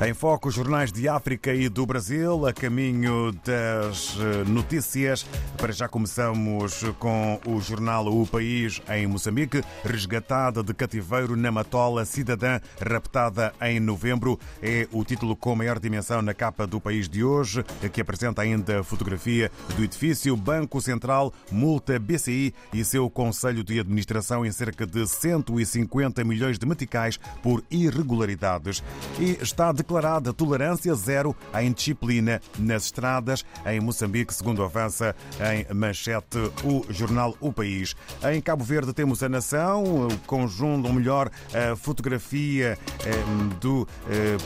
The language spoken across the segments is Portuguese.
Em foco, jornais de África e do Brasil, a caminho das eh, notícias. Para já começamos com o jornal O País em Moçambique, resgatada de cativeiro na Matola, cidadã raptada em novembro. É o título com maior dimensão na capa do país de hoje, que apresenta ainda a fotografia do edifício Banco Central, multa BCI e seu Conselho de Administração em cerca de 150 milhões de meticais por irregularidades. E está de declarada tolerância zero à indisciplina nas estradas em Moçambique, segundo avança em manchete o jornal O País. Em Cabo Verde temos a Nação, o conjunto, ou melhor, a fotografia eh, do eh,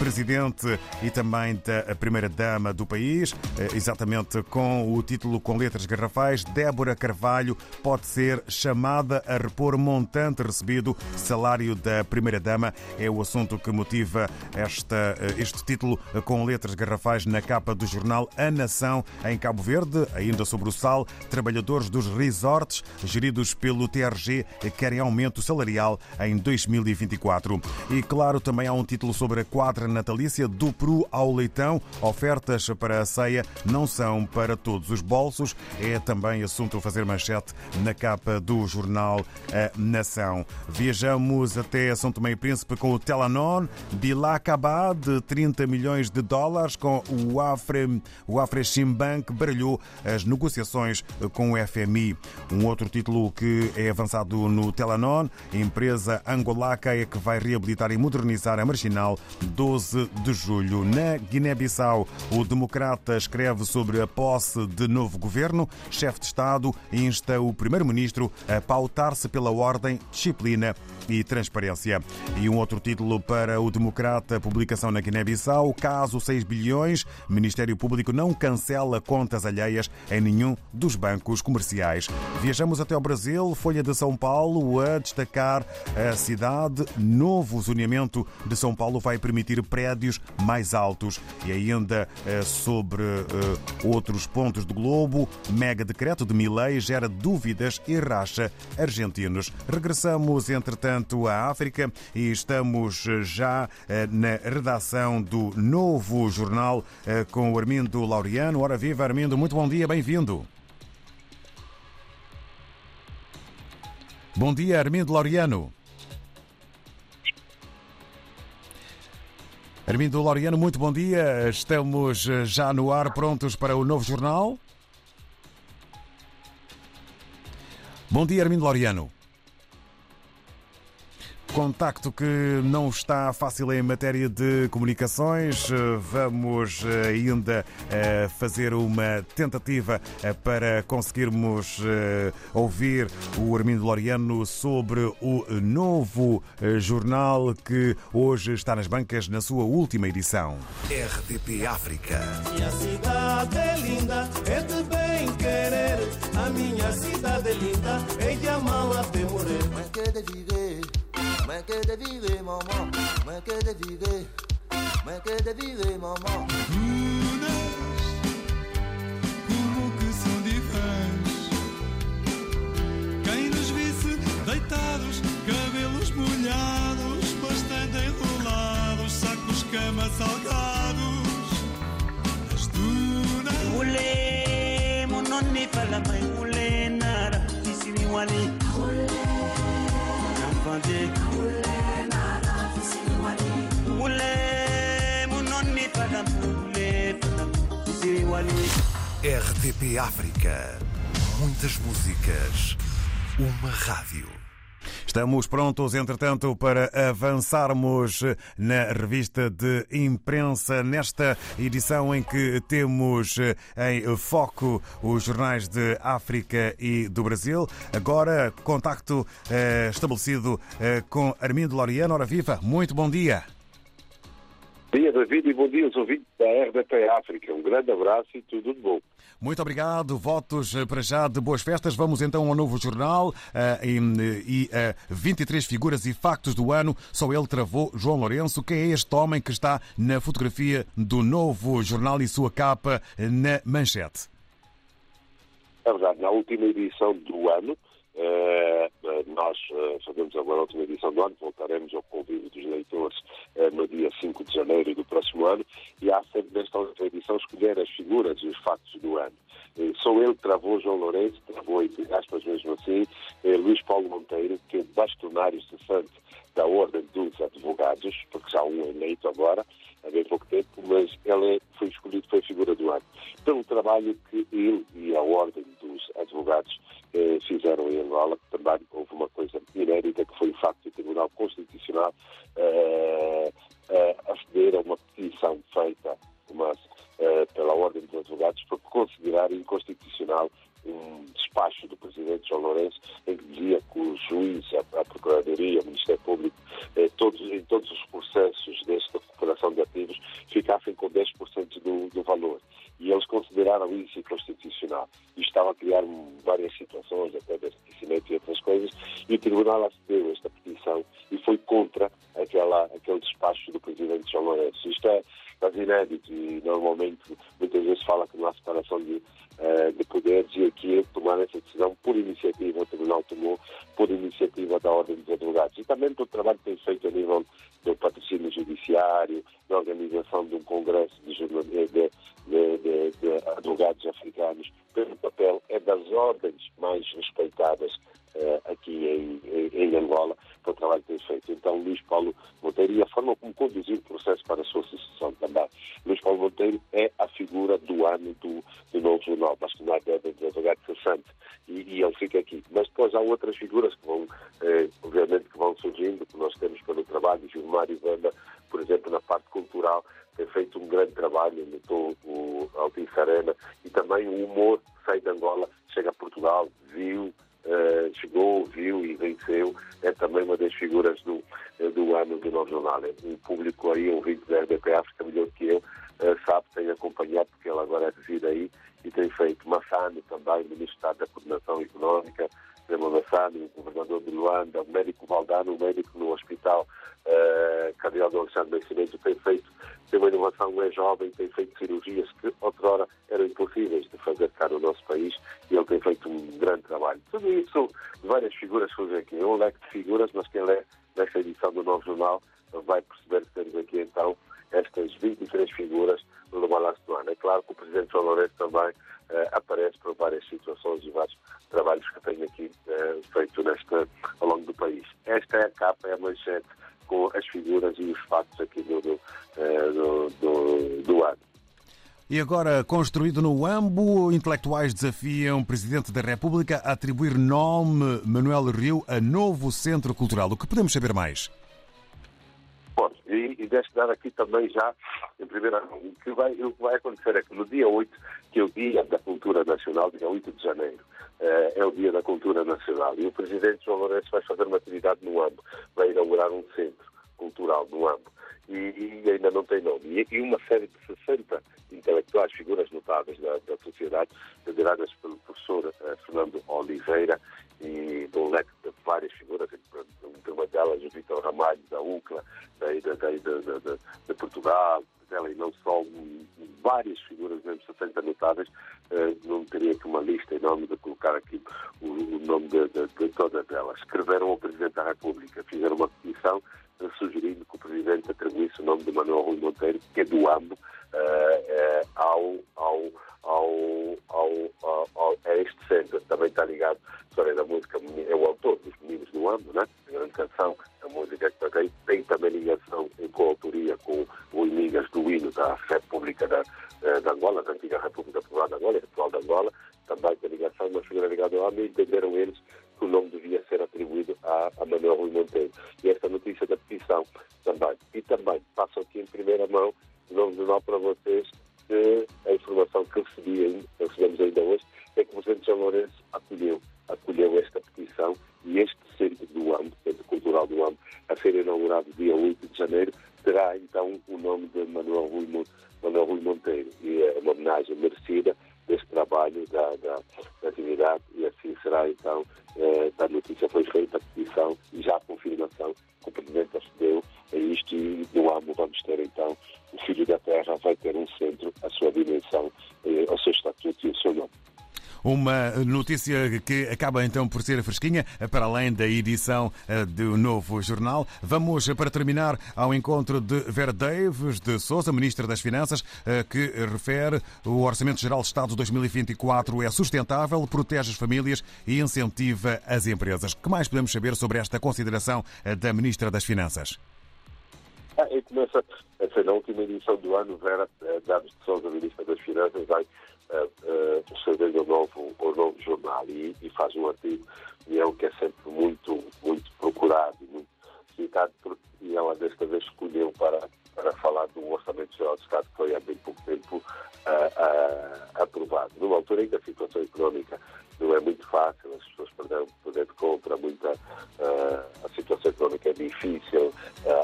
presidente e também da primeira-dama do país, eh, exatamente com o título com letras garrafais. Débora Carvalho pode ser chamada a repor montante recebido. Salário da primeira-dama é o assunto que motiva esta, eh, este título com letras garrafais na capa do jornal A Nação em Cabo Verde. Ainda sobre o sal, trabalhadores dos resorts geridos pelo TRG querem aumento salarial em 2024. E claro, também há um título sobre a quadra natalícia do Peru ao leitão. Ofertas para a ceia não são para todos os bolsos. É também assunto a fazer manchete na capa do jornal A Nação. Viajamos até São Tomé e Príncipe com o Telanon, Bilacabá, de 30 milhões de dólares, com o Afre, o Afre Chimbank baralhou as negociações com o FMI. Um outro título que é avançado no Telanon, empresa angolaca é que vai reabilitar e modernizar a marginal 12 de julho. Na Guiné-Bissau, o democrata escreve sobre a posse de novo governo. Chefe de Estado insta o primeiro-ministro a pautar-se pela ordem, disciplina e transparência. E um outro título para o democrata, publicação na Guiné-Bissau, caso 6 bilhões, Ministério Público não cancela contas alheias em nenhum dos bancos comerciais. Viajamos até ao Brasil, Folha de São Paulo a destacar a cidade. Novo zoneamento de São Paulo vai permitir prédios mais altos. E ainda eh, sobre eh, outros pontos do globo, mega decreto de Milei gera dúvidas e racha argentinos. Regressamos, entretanto, à África e estamos eh, já na redação do novo jornal com o Armindo Laureano. Ora viva, Armindo, muito bom dia, bem-vindo. Bom dia, Armindo Laureano. Armindo Laureano, muito bom dia. Estamos já no ar, prontos para o novo jornal. Bom dia, Armindo Laureano. Contacto que não está fácil em matéria de comunicações. Vamos ainda fazer uma tentativa para conseguirmos ouvir o Armindo Loriano sobre o novo jornal que hoje está nas bancas na sua última edição. RDP África. Minha cidade é linda, é de bem querer. A minha cidade é linda, é de amar até morrer. Mwen ke devire maman Mwen ke devire Mwen ke devire maman como que são diferentes. Quem nos visse deitados, cabelos molhados, bastante enrolados, sacos cama salgados, as dunas. Ule mononi fala mai ule nara fisiri wani Namfante RDP África. Muitas músicas. Uma rádio. Estamos prontos, entretanto, para avançarmos na revista de imprensa, nesta edição em que temos em foco os jornais de África e do Brasil. Agora, contacto eh, estabelecido eh, com Armindo Loriano. Ora viva, muito bom dia. Bom dia, David, e bom dia aos ouvintes da RDP África. Um grande abraço e tudo de bom. Muito obrigado. Votos eh, para já de boas festas. Vamos então ao novo jornal eh, e, e eh, 23 figuras e factos do ano. Só ele travou João Lourenço. Quem é este homem que está na fotografia do novo jornal e sua capa na manchete? É verdade, na última edição do ano, eh, eh, nós eh, fazemos agora a última edição do ano, voltaremos ao convívio dos leitores eh, no dia 5 de janeiro do próximo ano e há sempre nesta última edição escolher as figuras e os factos do ano. Eh, Sou ele travou João Lourenço, travou entre aspas mesmo assim, eh, Luís Paulo Monteiro, que é bastonário cessante da Ordem dos Advogados, porque já um eleito agora, há bem pouco tempo, mas ele foi escolhido, foi figura do ano, pelo trabalho que ele e a Ordem dos Advogados eh, fizeram em Angola, que também houve uma coisa inédita, que foi o facto do Tribunal Constitucional eh, eh, aceder a uma petição feita uma, eh, pela Ordem dos Advogados para considerar inconstitucional um despacho do Presidente João Lourenço em que dizia que o juiz, a, a Procuradoria, o Ministério Público, eh, todos, em todos os e o Tribunal acedeu esta petição e foi contra aquela, aquele despacho do Presidente João Lourenço. Isto é quase inédito e normalmente muitas vezes fala que não há separação de, eh, de poderes e aqui tomaram essa decisão por iniciativa, o Tribunal tomou por iniciativa da Ordem dos Advogados. E também pelo trabalho que tem feito a nível do patrocínio judiciário, da organização de um congresso de, de, de- de- advogados africanos, pelo papel é das ordens mais respeitadas aqui em, em, Angola, pelo trabalho que tem feito. Então, Luís Paulo Monteiro e a forma como conduziu o processo para a sua sucessão também. Luís Paulo Monteiro é a figura do ano do, do novo jornal, bastonário da Ordem dos Advogados Cessante, e, e ele fica aqui. Mas depois há outras figuras que vão, eh, obviamente, que vão surgindo, que nós temos pelo trabalho, Gilmar e Vanda, por exemplo, na parte cultural, tem feito um grande trabalho, imitou o Altice Arena, e também o humor que sai de Angola, chega a Portugal, viu, eh, chegou, viu e venceu, é também uma das figuras do, eh, do ano do Novo Jornal. O público aí, ouvinte da RDP África, melhor que eu, eh, sabe, tem acompanhado, porque ele agora reside aí, e tem feito Massano também, Ministro da Coordenação Económica, Zema Massano, o governador de Luanda, o médico Valdano, o médico no hospital uh, Cardeal do Alexandre Nascimento, tem feito, tem uma inovação, é jovem, tem feito cirurgias que outrora eram impossíveis de fazer cá no nosso país e ele tem feito um grande trabalho. Tudo isso, várias figuras surgem aqui. É um leque de figuras, mas quem lê nesta edição do Novo Jornal vai perceber que temos aqui então estas 23 figuras no balanço do ano. É claro que o Presidente João Lourenço também eh, aparece por várias situações e vários trabalhos que tem aqui eh, feito nesta, ao longo do país. Esta é a capa, é a manchete com as figuras e os fatos aqui do, do, eh, do, do, do ano. E agora, construído no AMBO, intelectuais desafiam o Presidente da República a atribuir nome Manuel Rio a novo centro cultural. O que podemos saber mais? E, e deixe dar aqui também já, em primeira mão, o que, vai, o que vai acontecer é que no dia 8, que é o Dia da Cultura Nacional, dia 8 de janeiro, eh, é o Dia da Cultura Nacional, e o Presidente João Lourenço vai fazer uma atividade no AMBO, vai inaugurar um centro cultural no AMBO, e, e ainda não tem nome. E, e uma série de 60 intelectuais, figuras notáveis da, da sociedade, lideradas pelo professor eh, Fernando Oliveira, e de um leque de várias figuras, entre uma delas o Vitor Ramalho, da UCLA, daí, da, daí, da, da, da, de Portugal, dela e não só, várias figuras, mesmo 60 notáveis, eh, não teria aqui uma lista enorme de colocar aqui o, o nome de, de, de todas elas. Escreveram ao Presidente da República, fizeram uma petição sugerindo que o Presidente atribuísse o nome de Manuel Rui Monteiro, que é do AMBO, eh, eh, ao, ao, ao, ao, a este centro. Também está ligado à história da música, é o autor dos Meninos do AMBO, né? grande canção, que recebemos ainda hoje, é que o Presidente João Lourenço acolheu, acolheu esta petição e este centro do AMBO, Centro Cultural do AMBO, a ser inaugurado dia 8 de janeiro, terá então o nome de Manuel Rui, Manuel Rui Monteiro. E é uma homenagem merecida deste trabalho, da, da, da atividade, e assim será então, eh, a notícia foi feita, a petição e já a confirmação que o Presidente acedeu a isto e no AMO vamos ter então o Filho da Terra vai ter um centro, a sua dimensão, Uma notícia que acaba então por ser fresquinha, para além da edição eh, do novo jornal. Vamos, para terminar, ao encontro de Vera Daves de Souza, Ministra das Finanças, eh, que refere o Orçamento Geral de Estado 2024 é sustentável, protege as famílias e incentiva as empresas. Que mais podemos saber sobre esta consideração eh, da Ministra das Finanças? Ah, e começa, essa, na última edição do ano, Vera Daves de Souza, Ministra das Finanças, vai uh, escrever o novo, o novo jornal e, e faz um artigo, e é o que é sempre muito, muito procurado e muito citado, e ela desta vez escolheu para, para falar do Orçamento Geral do Estado, que foi há bem pouco tempo uh, uh, aprovado. Numa altura em que a situação económica não é muito fácil, as pessoas perderam poder de compra, muita, uh, a situação económica é difícil.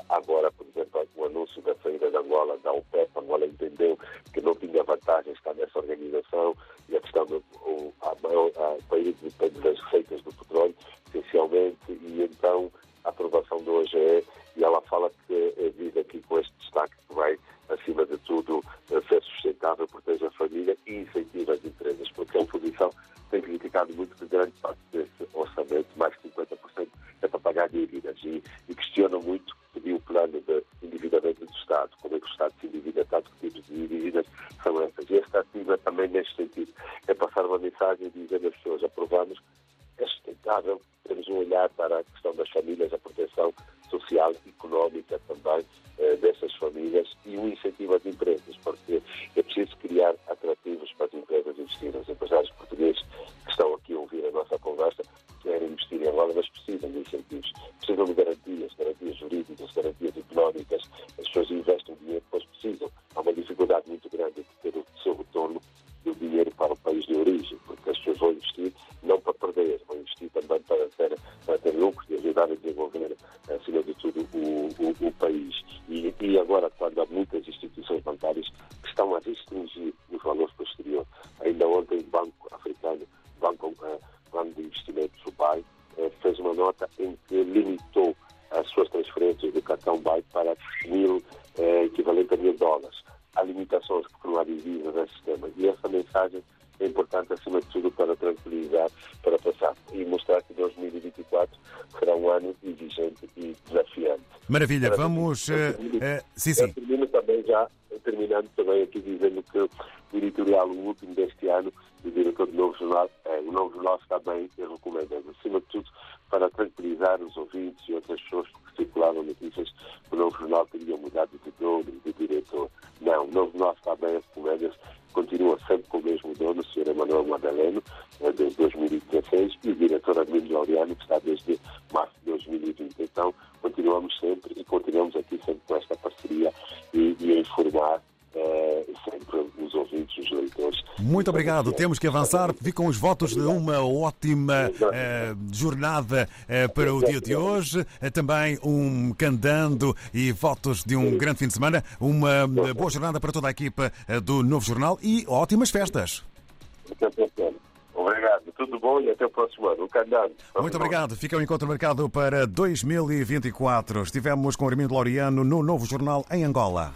agora, por exemplo, o anúncio da saída da Angola da OPEP, a Angola entendeu que não tinha vantagem estar nessa organização e a questão do o, a maior, a país depende das receitas do petróleo, essencialmente, e então aprovação do OGE e ela fala que vive aqui com este destaque que vai, acima de tudo, das famílias, a proteção social e económica também eh, dessas famílias e um incentivo às empresas, porque é Há limitações porque não há divisas nesse sistema. E essa mensagem é importante, acima de tudo, para tranquilizar, para passar e mostrar que 2024 será um ano exigente e desafiante. Maravilha, para vamos. Uh, uh, sim, sim. Termino também já, terminando também aqui dizendo que o editorial, o último deste ano, do diretor do Novo Jornal, é, o Novo Jornal está bem, eu recomendo, acima de tudo, para tranquilizar os ouvintes e outras pessoas que circularam notícias que o Novo Jornal teria mudado de dono, de. Não, o Novo Jornal está bem, recomendo continua sempre com o mesmo dono, o Sr. Emanuel Madaleno, obrigado. Temos que avançar. Ficam os votos de uma ótima uh, jornada uh, para o dia de hoje. também um candando e votos de um grande fim de semana. Uma boa jornada para toda a equipa do Novo Jornal e ótimas festas. Obrigado, tudo bom e até o próximo ano. Um candado. Muito obrigado. Fica o encontro marcado para 2024. Estivemos com o Armindo Laureano no Novo Jornal em Angola.